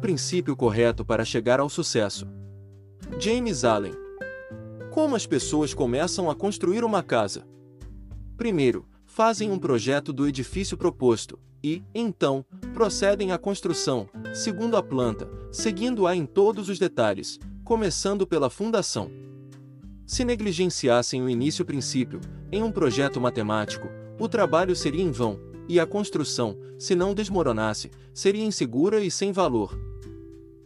princípio correto para chegar ao sucesso. James Allen. Como as pessoas começam a construir uma casa? Primeiro, fazem um projeto do edifício proposto e, então, procedem à construção, segundo a planta, seguindo-a em todos os detalhes, começando pela fundação. Se negligenciassem o início princípio, em um projeto matemático, o trabalho seria em vão, e a construção, se não desmoronasse, seria insegura e sem valor.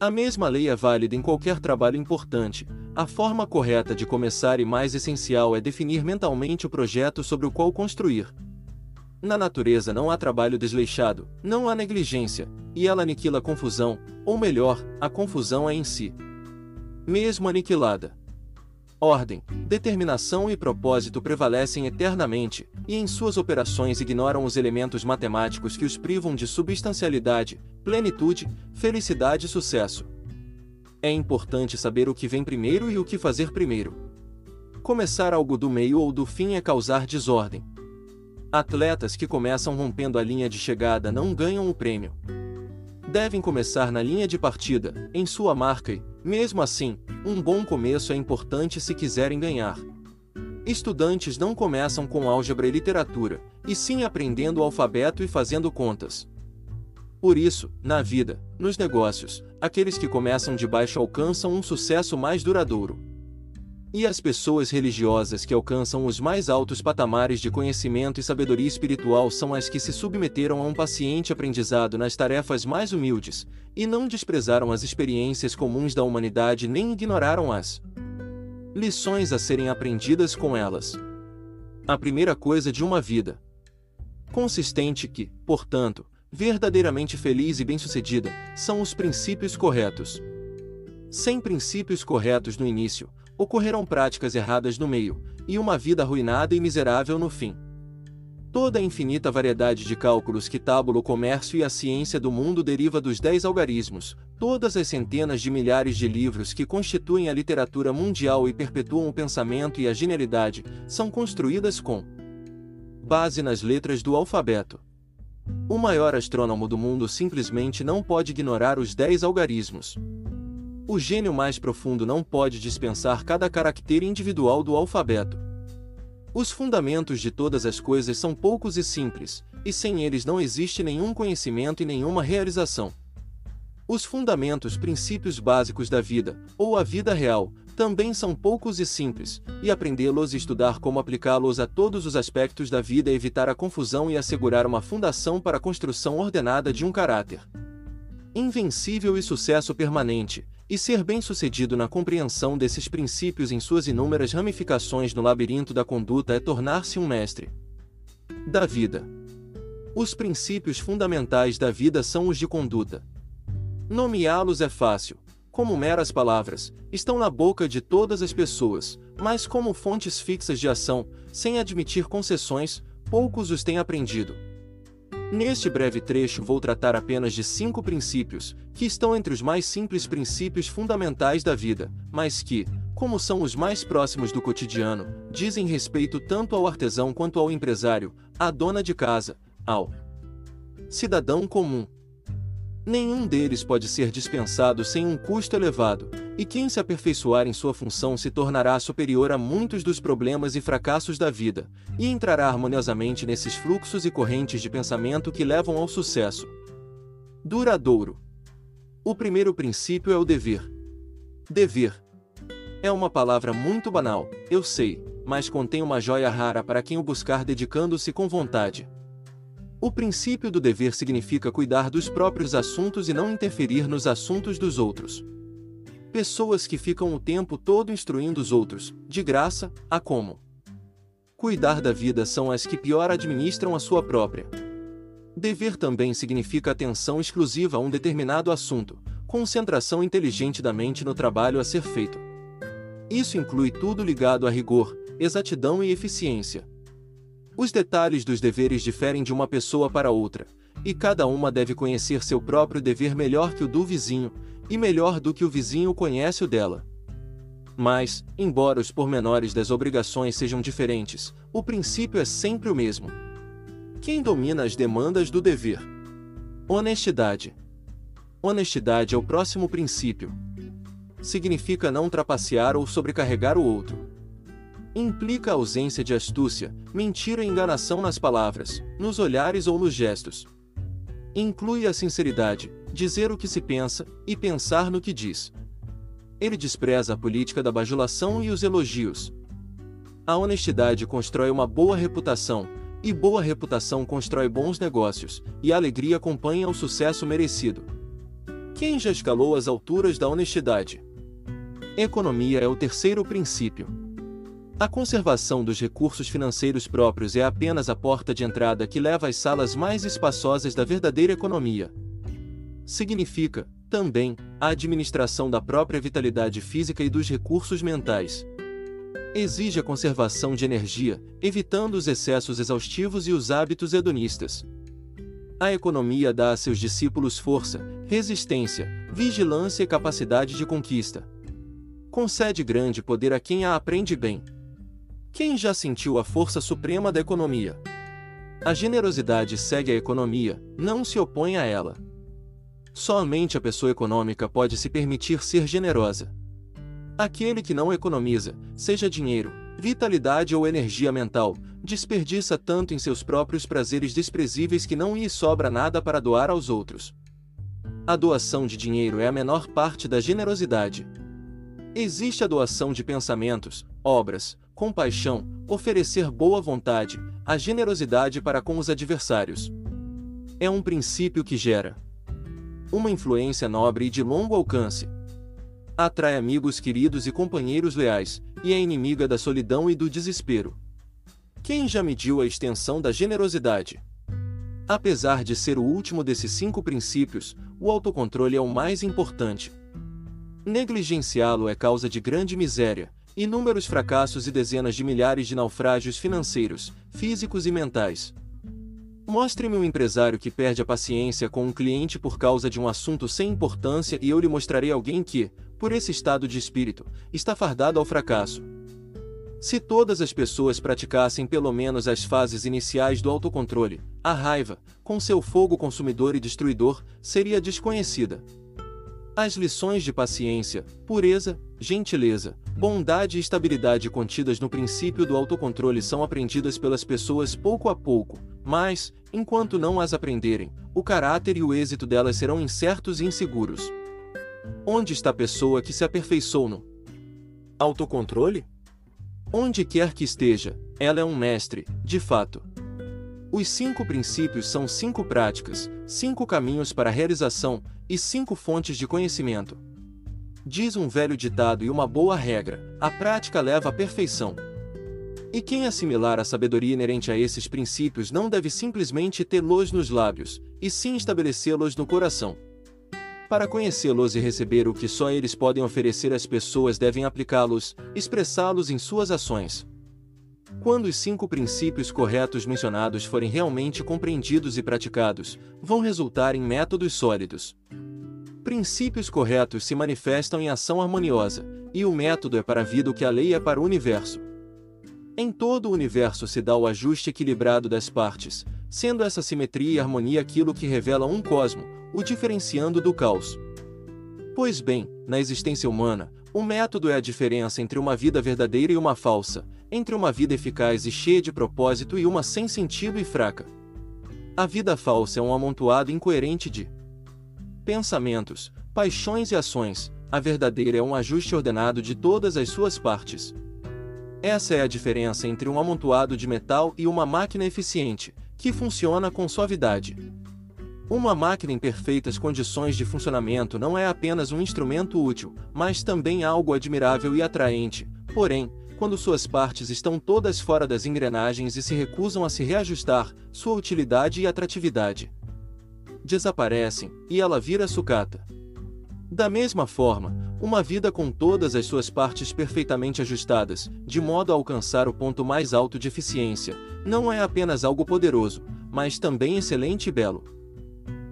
A mesma lei é válida em qualquer trabalho importante. A forma correta de começar e mais essencial é definir mentalmente o projeto sobre o qual construir. Na natureza não há trabalho desleixado, não há negligência, e ela aniquila a confusão, ou melhor, a confusão é em si. Mesmo aniquilada. Ordem, determinação e propósito prevalecem eternamente, e em suas operações ignoram os elementos matemáticos que os privam de substancialidade, plenitude, felicidade e sucesso. É importante saber o que vem primeiro e o que fazer primeiro. Começar algo do meio ou do fim é causar desordem. Atletas que começam rompendo a linha de chegada não ganham o prêmio. Devem começar na linha de partida, em sua marca e, mesmo assim, um bom começo é importante se quiserem ganhar. Estudantes não começam com álgebra e literatura, e sim aprendendo o alfabeto e fazendo contas. Por isso, na vida, nos negócios, aqueles que começam de baixo alcançam um sucesso mais duradouro. E as pessoas religiosas que alcançam os mais altos patamares de conhecimento e sabedoria espiritual são as que se submeteram a um paciente aprendizado nas tarefas mais humildes, e não desprezaram as experiências comuns da humanidade nem ignoraram as lições a serem aprendidas com elas. A primeira coisa de uma vida consistente que, portanto, verdadeiramente feliz e bem-sucedida, são os princípios corretos. Sem princípios corretos no início, ocorrerão práticas erradas no meio, e uma vida arruinada e miserável no fim. Toda a infinita variedade de cálculos que tábula o comércio e a ciência do mundo deriva dos dez algarismos, todas as centenas de milhares de livros que constituem a literatura mundial e perpetuam o pensamento e a genialidade, são construídas com base nas letras do alfabeto. O maior astrônomo do mundo simplesmente não pode ignorar os dez algarismos. O gênio mais profundo não pode dispensar cada caractere individual do alfabeto. Os fundamentos de todas as coisas são poucos e simples, e sem eles não existe nenhum conhecimento e nenhuma realização. Os fundamentos, princípios básicos da vida, ou a vida real, também são poucos e simples, e aprendê-los e estudar como aplicá-los a todos os aspectos da vida é evitar a confusão e assegurar uma fundação para a construção ordenada de um caráter invencível e sucesso permanente, e ser bem-sucedido na compreensão desses princípios em suas inúmeras ramificações no labirinto da conduta é tornar-se um mestre da vida. Os princípios fundamentais da vida são os de conduta. Nomeá-los é fácil, como meras palavras, estão na boca de todas as pessoas, mas como fontes fixas de ação, sem admitir concessões, poucos os têm aprendido. Neste breve trecho vou tratar apenas de cinco princípios, que estão entre os mais simples princípios fundamentais da vida, mas que, como são os mais próximos do cotidiano, dizem respeito tanto ao artesão quanto ao empresário, à dona de casa, ao cidadão comum. Nenhum deles pode ser dispensado sem um custo elevado, e quem se aperfeiçoar em sua função se tornará superior a muitos dos problemas e fracassos da vida, e entrará harmoniosamente nesses fluxos e correntes de pensamento que levam ao sucesso. Duradouro. O primeiro princípio é o dever. Dever. É uma palavra muito banal, eu sei, mas contém uma joia rara para quem o buscar dedicando-se com vontade. O princípio do dever significa cuidar dos próprios assuntos e não interferir nos assuntos dos outros. Pessoas que ficam o tempo todo instruindo os outros, de graça, a como cuidar da vida são as que pior administram a sua própria. Dever também significa atenção exclusiva a um determinado assunto, concentração inteligente da mente no trabalho a ser feito. Isso inclui tudo ligado a rigor, exatidão e eficiência. Os detalhes dos deveres diferem de uma pessoa para outra, e cada uma deve conhecer seu próprio dever melhor que o do vizinho, e melhor do que o vizinho conhece o dela. Mas, embora os pormenores das obrigações sejam diferentes, o princípio é sempre o mesmo. Quem domina as demandas do dever? Honestidade. Honestidade é o próximo princípio. Significa não trapacear ou sobrecarregar o outro. Implica a ausência de astúcia, mentira e enganação nas palavras, nos olhares ou nos gestos. Inclui a sinceridade, dizer o que se pensa e pensar no que diz. Ele despreza a política da bajulação e os elogios. A honestidade constrói uma boa reputação, e boa reputação constrói bons negócios, e a alegria acompanha o sucesso merecido. Quem já escalou as alturas da honestidade? Economia é o terceiro princípio. A conservação dos recursos financeiros próprios é apenas a porta de entrada que leva às salas mais espaçosas da verdadeira economia. Significa, também, a administração da própria vitalidade física e dos recursos mentais. Exige a conservação de energia, evitando os excessos exaustivos e os hábitos hedonistas. A economia dá a seus discípulos força, resistência, vigilância e capacidade de conquista. Concede grande poder a quem a aprende bem. Quem já sentiu a força suprema da economia? A generosidade segue a economia, não se opõe a ela. Somente a pessoa econômica pode se permitir ser generosa. Aquele que não economiza, seja dinheiro, vitalidade ou energia mental, desperdiça tanto em seus próprios prazeres desprezíveis que não lhe sobra nada para doar aos outros. A doação de dinheiro é a menor parte da generosidade. Existe a doação de pensamentos, obras, compaixão, oferecer boa vontade, a generosidade para com os adversários. É um princípio que gera uma influência nobre e de longo alcance. Atrai amigos queridos e companheiros leais, e é inimiga da solidão e do desespero. Quem já mediu a extensão da generosidade? Apesar de ser o último desses cinco princípios, o autocontrole é o mais importante. Negligenciá-lo é causa de grande miséria, inúmeros fracassos e dezenas de milhares de naufrágios financeiros, físicos e mentais. Mostre-me um empresário que perde a paciência com um cliente por causa de um assunto sem importância e eu lhe mostrarei alguém que, por esse estado de espírito, está fardado ao fracasso. Se todas as pessoas praticassem pelo menos as fases iniciais do autocontrole, a raiva, com seu fogo consumidor e destruidor, seria desconhecida. As lições de paciência, pureza, gentileza, bondade e estabilidade contidas no princípio do autocontrole são aprendidas pelas pessoas pouco a pouco, mas, enquanto não as aprenderem, o caráter e o êxito delas serão incertos e inseguros. Onde está a pessoa que se aperfeiçoou no autocontrole? Onde quer que esteja, ela é um mestre, de fato. Os cinco princípios são cinco práticas, cinco caminhos para a realização e cinco fontes de conhecimento. Diz um velho ditado e uma boa regra: a prática leva à perfeição. E quem assimilar a sabedoria inerente a esses princípios não deve simplesmente tê-los nos lábios, e sim estabelecê-los no coração. Para conhecê-los e receber o que só eles podem oferecer às pessoas, devem aplicá-los, expressá-los em suas ações. Quando os cinco princípios corretos mencionados forem realmente compreendidos e praticados, vão resultar em métodos sólidos. Princípios corretos se manifestam em ação harmoniosa, e o método é para a vida o que a lei é para o universo. Em todo o universo se dá o ajuste equilibrado das partes, sendo essa simetria e harmonia aquilo que revela um cosmo, o diferenciando do caos. Pois bem, na existência humana, o método é a diferença entre uma vida verdadeira e uma falsa, entre uma vida eficaz e cheia de propósito e uma sem sentido e fraca. A vida falsa é um amontoado incoerente de pensamentos, paixões e ações, a verdadeira é um ajuste ordenado de todas as suas partes. Essa é a diferença entre um amontoado de metal e uma máquina eficiente, que funciona com suavidade. Uma máquina em perfeitas condições de funcionamento não é apenas um instrumento útil, mas também algo admirável e atraente. Porém, quando suas partes estão todas fora das engrenagens e se recusam a se reajustar, sua utilidade e atratividade desaparecem, e ela vira sucata. Da mesma forma, uma vida com todas as suas partes perfeitamente ajustadas, de modo a alcançar o ponto mais alto de eficiência, não é apenas algo poderoso, mas também excelente e belo.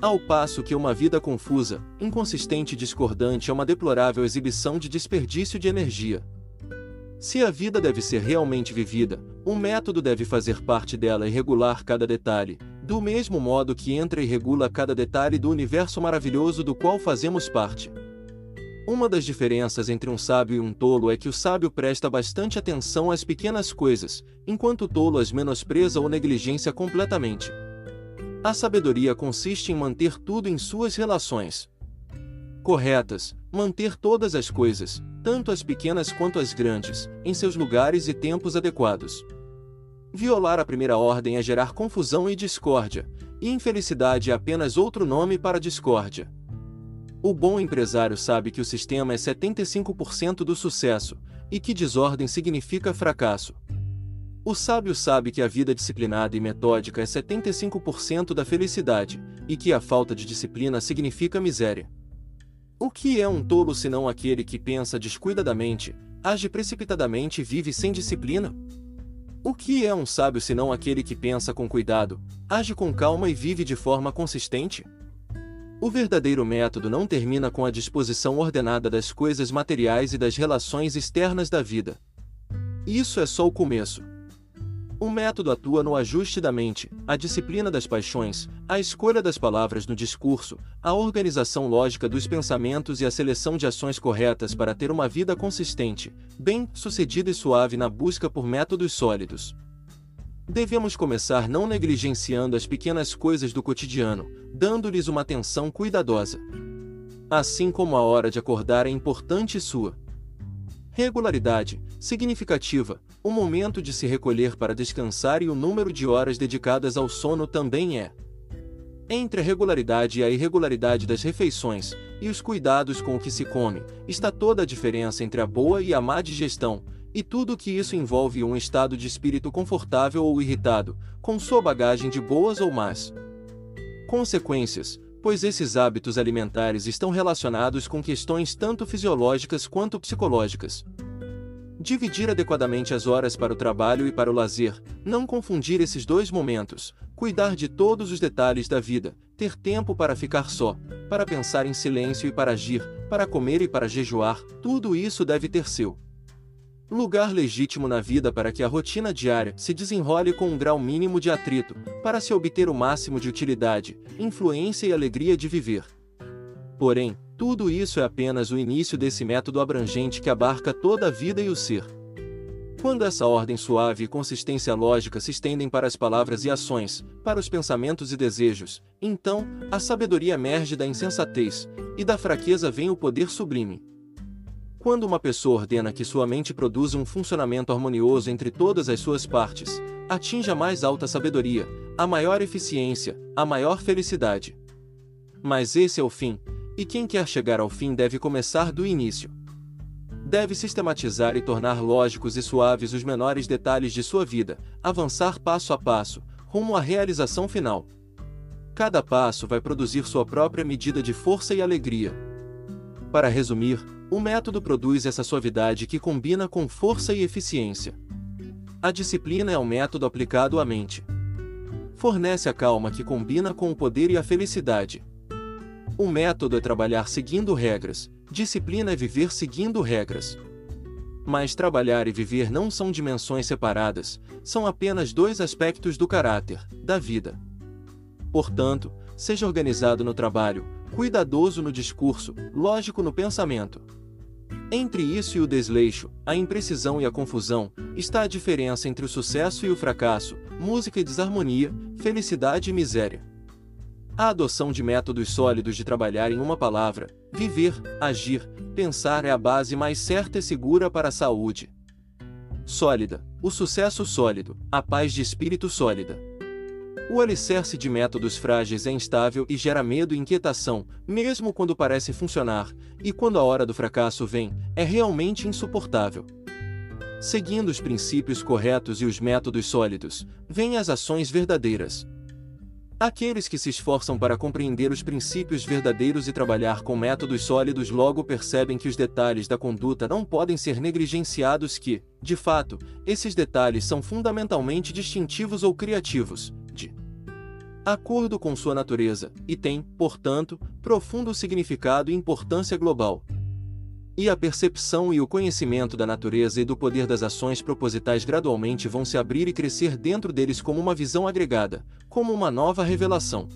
Ao passo que uma vida confusa, inconsistente e discordante é uma deplorável exibição de desperdício de energia. Se a vida deve ser realmente vivida, um método deve fazer parte dela e regular cada detalhe, do mesmo modo que entra e regula cada detalhe do universo maravilhoso do qual fazemos parte. Uma das diferenças entre um sábio e um tolo é que o sábio presta bastante atenção às pequenas coisas, enquanto o tolo as menospreza ou negligencia completamente. A sabedoria consiste em manter tudo em suas relações corretas, manter todas as coisas, tanto as pequenas quanto as grandes, em seus lugares e tempos adequados. Violar a primeira ordem é gerar confusão e discórdia, e infelicidade é apenas outro nome para discórdia. O bom empresário sabe que o sistema é 75% do sucesso, e que desordem significa fracasso. O sábio sabe que a vida disciplinada e metódica é 75% da felicidade, e que a falta de disciplina significa miséria. O que é um tolo senão aquele que pensa descuidadamente, age precipitadamente e vive sem disciplina? O que é um sábio senão aquele que pensa com cuidado, age com calma e vive de forma consistente? O verdadeiro método não termina com a disposição ordenada das coisas materiais e das relações externas da vida. Isso é só o começo. O método atua no ajuste da mente, a disciplina das paixões, a escolha das palavras no discurso, a organização lógica dos pensamentos e a seleção de ações corretas para ter uma vida consistente, bem-sucedida e suave na busca por métodos sólidos. Devemos começar não negligenciando as pequenas coisas do cotidiano, dando-lhes uma atenção cuidadosa. Assim como a hora de acordar é importante sua regularidade, significativa, o momento de se recolher para descansar e o número de horas dedicadas ao sono também é. Entre a regularidade e a irregularidade das refeições, e os cuidados com o que se come, está toda a diferença entre a boa e a má digestão, e tudo o que isso envolve um estado de espírito confortável ou irritado, com sua bagagem de boas ou más. Consequências, pois esses hábitos alimentares estão relacionados com questões tanto fisiológicas quanto psicológicas. Dividir adequadamente as horas para o trabalho e para o lazer, não confundir esses dois momentos, cuidar de todos os detalhes da vida, ter tempo para ficar só, para pensar em silêncio e para agir, para comer e para jejuar, tudo isso deve ter seu lugar legítimo na vida para que a rotina diária se desenrole com um grau mínimo de atrito, para se obter o máximo de utilidade, influência e alegria de viver. Porém, tudo isso é apenas o início desse método abrangente que abarca toda a vida e o ser. Quando essa ordem suave e consistência lógica se estendem para as palavras e ações, para os pensamentos e desejos, então, a sabedoria emerge da insensatez, e da fraqueza vem o poder sublime. Quando uma pessoa ordena que sua mente produza um funcionamento harmonioso entre todas as suas partes, atinge a mais alta sabedoria, a maior eficiência, a maior felicidade. Mas esse é o fim, e quem quer chegar ao fim deve começar do início. Deve sistematizar e tornar lógicos e suaves os menores detalhes de sua vida, avançar passo a passo, rumo à realização final. Cada passo vai produzir sua própria medida de força e alegria. Para resumir, o método produz essa suavidade que combina com força e eficiência. A disciplina é o método aplicado à mente. Fornece a calma que combina com o poder e a felicidade. O método é trabalhar seguindo regras, disciplina é viver seguindo regras. Mas trabalhar e viver não são dimensões separadas, são apenas dois aspectos do caráter, da vida. Portanto, seja organizado no trabalho, cuidadoso no discurso, lógico no pensamento. Entre isso e o desleixo, a imprecisão e a confusão, está a diferença entre o sucesso e o fracasso, música e desarmonia, felicidade e miséria. A adoção de métodos sólidos de trabalhar em uma palavra, viver, agir, pensar é a base mais certa e segura para a saúde. Sólida, o sucesso sólido, a paz de espírito sólida. O alicerce de métodos frágeis é instável e gera medo e inquietação, mesmo quando parece funcionar, e quando a hora do fracasso vem, é realmente insuportável. Seguindo os princípios corretos e os métodos sólidos, vêm as ações verdadeiras. Aqueles que se esforçam para compreender os princípios verdadeiros e trabalhar com métodos sólidos logo percebem que os detalhes da conduta não podem ser negligenciados que, de fato, esses detalhes são fundamentalmente distintivos ou criativos, acordo com sua natureza, e tem, portanto, profundo significado e importância global. E a percepção e o conhecimento da natureza e do poder das ações propositais gradualmente vão se abrir e crescer dentro deles como uma visão agregada, como uma nova revelação.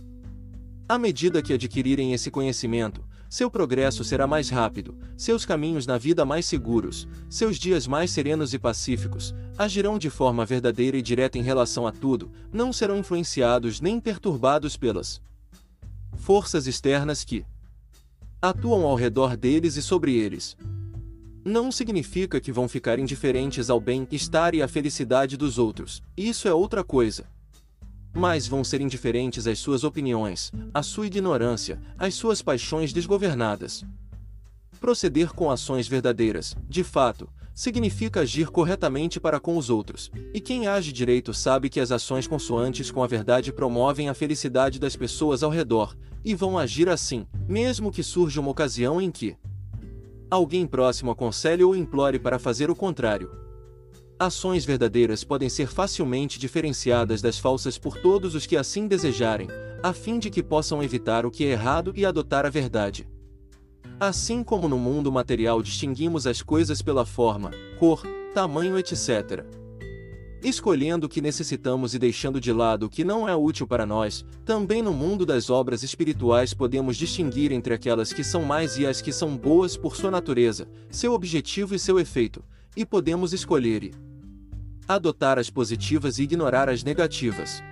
À medida que adquirirem esse conhecimento, seu progresso será mais rápido, seus caminhos na vida mais seguros, seus dias mais serenos e pacíficos, agirão de forma verdadeira e direta em relação a tudo, não serão influenciados nem perturbados pelas forças externas que atuam ao redor deles e sobre eles. Não significa que vão ficar indiferentes ao bem-estar e à felicidade dos outros, isso é outra coisa mas vão ser indiferentes às suas opiniões, à sua ignorância, às suas paixões desgovernadas. Proceder com ações verdadeiras, de fato, significa agir corretamente para com os outros, e quem age direito sabe que as ações consoantes com a verdade promovem a felicidade das pessoas ao redor, e vão agir assim, mesmo que surja uma ocasião em que alguém próximo aconselhe ou implore para fazer o contrário. Ações verdadeiras podem ser facilmente diferenciadas das falsas por todos os que assim desejarem, a fim de que possam evitar o que é errado e adotar a verdade. Assim como no mundo material distinguimos as coisas pela forma, cor, tamanho, etc. Escolhendo o que necessitamos e deixando de lado o que não é útil para nós, também no mundo das obras espirituais podemos distinguir entre aquelas que são mais e as que são boas por sua natureza, seu objetivo e seu efeito, e podemos escolher e adotar as positivas e ignorar as negativas.